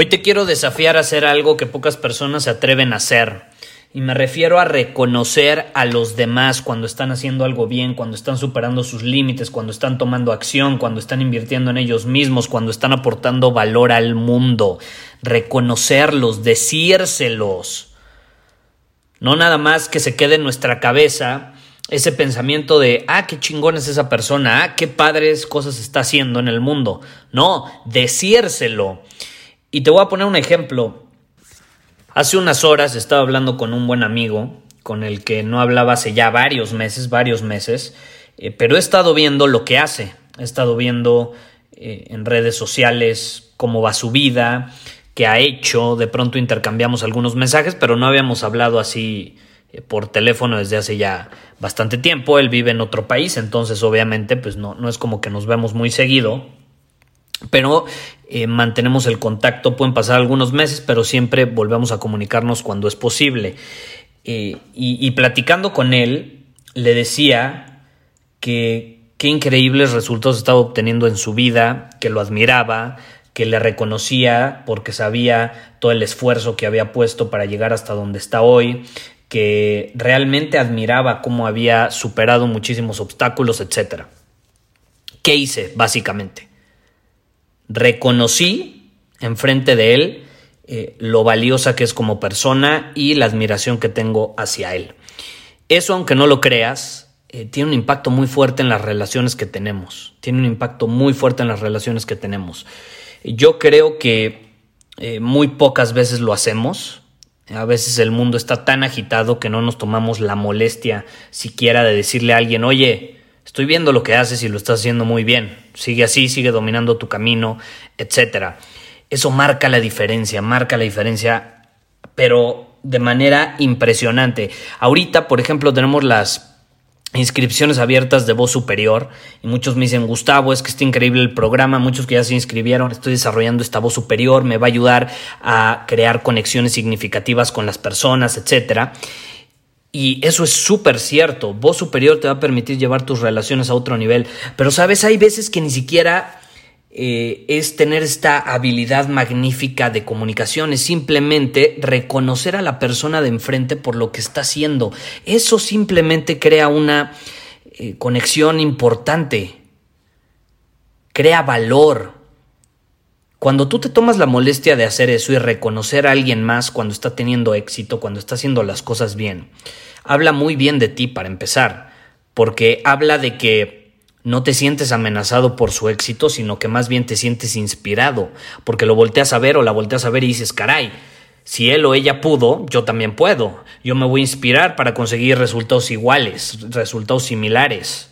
Hoy te quiero desafiar a hacer algo que pocas personas se atreven a hacer. Y me refiero a reconocer a los demás cuando están haciendo algo bien, cuando están superando sus límites, cuando están tomando acción, cuando están invirtiendo en ellos mismos, cuando están aportando valor al mundo. Reconocerlos, decírselos. No nada más que se quede en nuestra cabeza ese pensamiento de, ah, qué chingón es esa persona, ah, qué padres cosas está haciendo en el mundo. No, decírselo. Y te voy a poner un ejemplo. Hace unas horas estaba hablando con un buen amigo, con el que no hablaba hace ya varios meses, varios meses, eh, pero he estado viendo lo que hace, he estado viendo eh, en redes sociales cómo va su vida, qué ha hecho, de pronto intercambiamos algunos mensajes, pero no habíamos hablado así eh, por teléfono desde hace ya bastante tiempo, él vive en otro país, entonces obviamente pues no, no es como que nos vemos muy seguido, pero eh, mantenemos el contacto, pueden pasar algunos meses, pero siempre volvemos a comunicarnos cuando es posible. Eh, y, platicando con él, le decía que qué increíbles resultados estaba obteniendo en su vida, que lo admiraba, que le reconocía porque sabía todo el esfuerzo que había puesto para llegar hasta donde está hoy, que realmente admiraba cómo había superado muchísimos obstáculos, etc. ¿Qué hice, básicamente? Reconocí enfrente de él eh, lo valiosa que es como persona y la admiración que tengo hacia él. Eso, aunque no lo creas, eh, tiene un impacto muy fuerte en las relaciones que tenemos. Tiene un impacto muy fuerte en las relaciones que tenemos. Yo creo que eh, muy pocas veces lo hacemos. A veces el mundo está tan agitado que no nos tomamos la molestia siquiera de decirle a alguien, oye, Estoy viendo lo que haces y lo estás haciendo muy bien. Sigue así, sigue dominando tu camino, etc. Eso marca la diferencia, marca la diferencia, pero de manera impresionante. Ahorita, por ejemplo, tenemos las inscripciones abiertas de voz superior y muchos me dicen Gustavo es que está increíble el programa muchos que ya se inscribieron estoy desarrollando esta voz superior me va a ayudar a crear conexiones significativas con las personas etcétera y eso es súper cierto. Voz superior te va a permitir llevar tus relaciones a otro nivel. Pero sabes, hay veces que ni siquiera eh, es tener esta habilidad magnífica de comunicación, es simplemente reconocer a la persona de enfrente por lo que está haciendo. Eso simplemente crea una eh, conexión importante, crea valor. Cuando tú te tomas la molestia de hacer eso y reconocer a alguien más cuando está teniendo éxito, cuando está haciendo las cosas bien, habla muy bien de ti para empezar, porque habla de que no te sientes amenazado por su éxito, sino que más bien te sientes inspirado, porque lo volteas a ver o la volteas a ver y dices, caray, si él o ella pudo, yo también puedo. Yo me voy a inspirar para conseguir resultados iguales, resultados similares.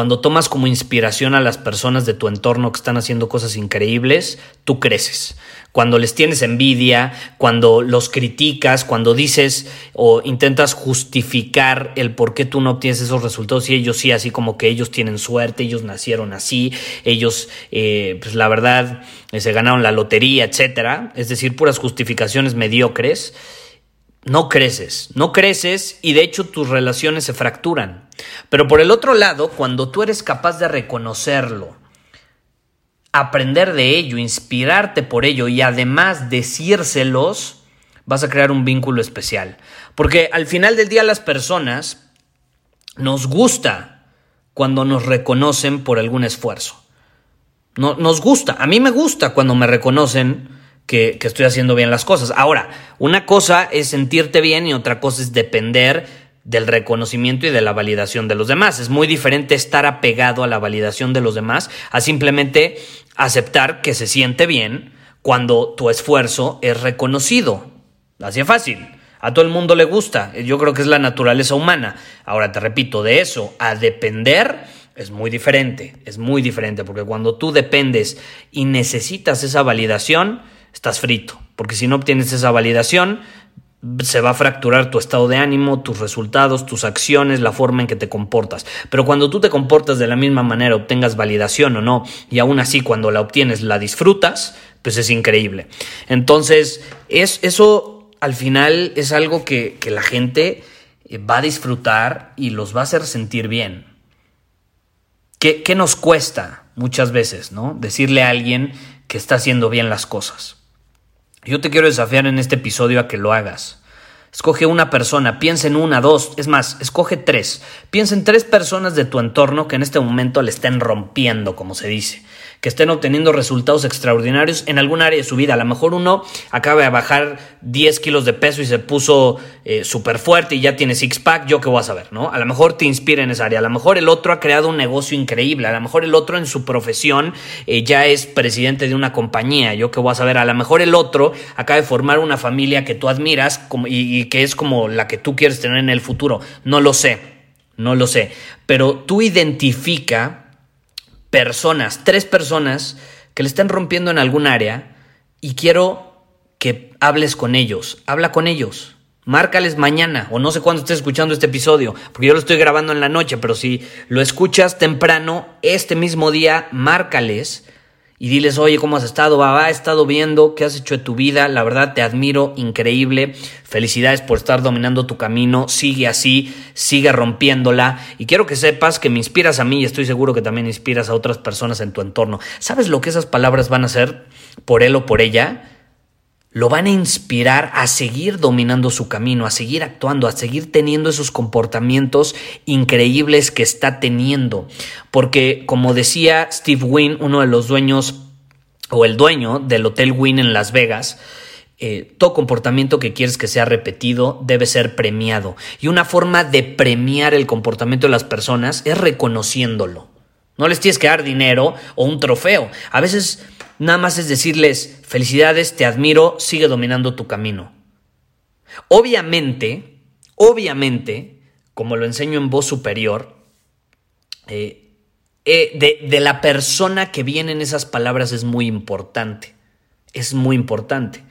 Cuando tomas como inspiración a las personas de tu entorno que están haciendo cosas increíbles, tú creces. Cuando les tienes envidia, cuando los criticas, cuando dices o intentas justificar el por qué tú no obtienes esos resultados y ellos sí, así como que ellos tienen suerte, ellos nacieron así, ellos, eh, pues la verdad, eh, se ganaron la lotería, etcétera. Es decir, puras justificaciones mediocres no creces, no creces y de hecho tus relaciones se fracturan. Pero por el otro lado, cuando tú eres capaz de reconocerlo, aprender de ello, inspirarte por ello y además decírselos, vas a crear un vínculo especial. Porque al final del día las personas nos gusta cuando nos reconocen por algún esfuerzo. No, nos gusta, a mí me gusta cuando me reconocen que, que estoy haciendo bien las cosas. Ahora, una cosa es sentirte bien y otra cosa es depender del reconocimiento y de la validación de los demás. Es muy diferente estar apegado a la validación de los demás a simplemente aceptar que se siente bien cuando tu esfuerzo es reconocido. Así es fácil. A todo el mundo le gusta. Yo creo que es la naturaleza humana. Ahora te repito, de eso a depender es muy diferente. Es muy diferente porque cuando tú dependes y necesitas esa validación, estás frito. Porque si no obtienes esa validación, se va a fracturar tu estado de ánimo, tus resultados, tus acciones, la forma en que te comportas. Pero cuando tú te comportas de la misma manera, obtengas validación o no, y aún así cuando la obtienes la disfrutas, pues es increíble. Entonces, es, eso al final es algo que, que la gente eh, va a disfrutar y los va a hacer sentir bien. ¿Qué, ¿Qué nos cuesta muchas veces, no? Decirle a alguien que está haciendo bien las cosas. Yo te quiero desafiar en este episodio a que lo hagas. Escoge una persona, piensa en una, dos, es más, escoge tres. Piensa en tres personas de tu entorno que en este momento le estén rompiendo, como se dice que estén obteniendo resultados extraordinarios en algún área de su vida. A lo mejor uno acaba de bajar 10 kilos de peso y se puso eh, súper fuerte y ya tiene six-pack, yo qué voy a saber, ¿no? A lo mejor te inspira en esa área, a lo mejor el otro ha creado un negocio increíble, a lo mejor el otro en su profesión eh, ya es presidente de una compañía, yo qué voy a saber, a lo mejor el otro acaba de formar una familia que tú admiras y, y que es como la que tú quieres tener en el futuro, no lo sé, no lo sé, pero tú identifica personas, tres personas que le estén rompiendo en algún área y quiero que hables con ellos. Habla con ellos. Márcales mañana o no sé cuándo estés escuchando este episodio, porque yo lo estoy grabando en la noche, pero si lo escuchas temprano, este mismo día, márcales y diles, oye, ¿cómo has estado? Va, he estado viendo qué has hecho de tu vida, la verdad te admiro, increíble, felicidades por estar dominando tu camino, sigue así, sigue rompiéndola y quiero que sepas que me inspiras a mí y estoy seguro que también inspiras a otras personas en tu entorno. ¿Sabes lo que esas palabras van a hacer por él o por ella? Lo van a inspirar a seguir dominando su camino, a seguir actuando, a seguir teniendo esos comportamientos increíbles que está teniendo. Porque, como decía Steve Wynn, uno de los dueños o el dueño del Hotel Wynn en Las Vegas, eh, todo comportamiento que quieres que sea repetido debe ser premiado. Y una forma de premiar el comportamiento de las personas es reconociéndolo. No les tienes que dar dinero o un trofeo. A veces Nada más es decirles, felicidades, te admiro, sigue dominando tu camino. Obviamente, obviamente, como lo enseño en voz superior, eh, eh, de, de la persona que vienen esas palabras es muy importante. Es muy importante.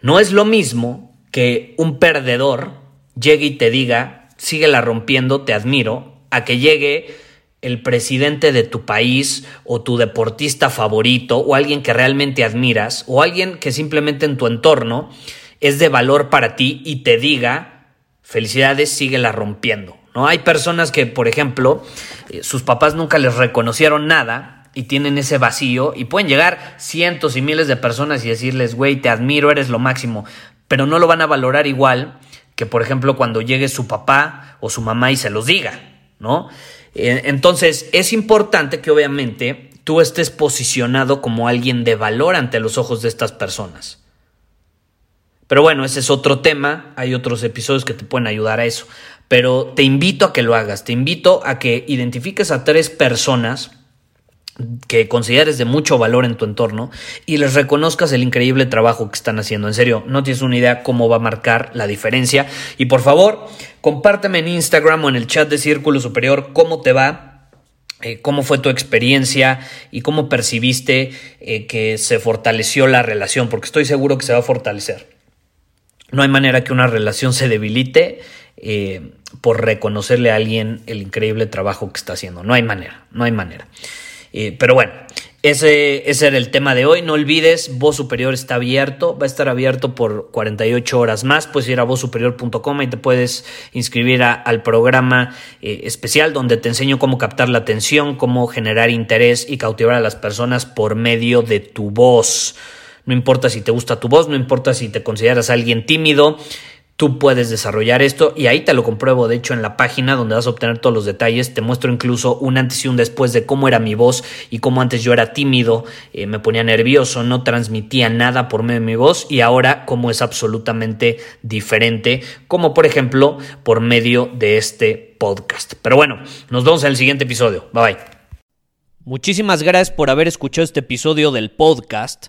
No es lo mismo que un perdedor llegue y te diga, síguela rompiendo, te admiro, a que llegue el presidente de tu país o tu deportista favorito o alguien que realmente admiras o alguien que simplemente en tu entorno es de valor para ti y te diga, felicidades, síguela rompiendo. ¿no? Hay personas que, por ejemplo, eh, sus papás nunca les reconocieron nada y tienen ese vacío y pueden llegar cientos y miles de personas y decirles, güey, te admiro, eres lo máximo, pero no lo van a valorar igual que, por ejemplo, cuando llegue su papá o su mamá y se los diga, ¿no? Eh, entonces, es importante que obviamente tú estés posicionado como alguien de valor ante los ojos de estas personas. Pero bueno, ese es otro tema, hay otros episodios que te pueden ayudar a eso. Pero te invito a que lo hagas, te invito a que identifiques a tres personas que consideres de mucho valor en tu entorno y les reconozcas el increíble trabajo que están haciendo. En serio, no tienes una idea cómo va a marcar la diferencia. Y por favor, compárteme en Instagram o en el chat de Círculo Superior cómo te va, eh, cómo fue tu experiencia y cómo percibiste eh, que se fortaleció la relación, porque estoy seguro que se va a fortalecer. No hay manera que una relación se debilite eh, por reconocerle a alguien el increíble trabajo que está haciendo. No hay manera, no hay manera. Eh, pero bueno, ese, ese, era el tema de hoy. No olvides, Voz Superior está abierto, va a estar abierto por 48 horas más. Puedes ir a vozsuperior.com y te puedes inscribir al programa eh, especial donde te enseño cómo captar la atención, cómo generar interés y cautivar a las personas por medio de tu voz. No importa si te gusta tu voz, no importa si te consideras alguien tímido, tú puedes desarrollar esto y ahí te lo compruebo, de hecho en la página donde vas a obtener todos los detalles, te muestro incluso un antes y un después de cómo era mi voz y cómo antes yo era tímido, eh, me ponía nervioso, no transmitía nada por medio de mi voz y ahora cómo es absolutamente diferente, como por ejemplo por medio de este podcast. Pero bueno, nos vemos en el siguiente episodio. Bye bye. Muchísimas gracias por haber escuchado este episodio del podcast.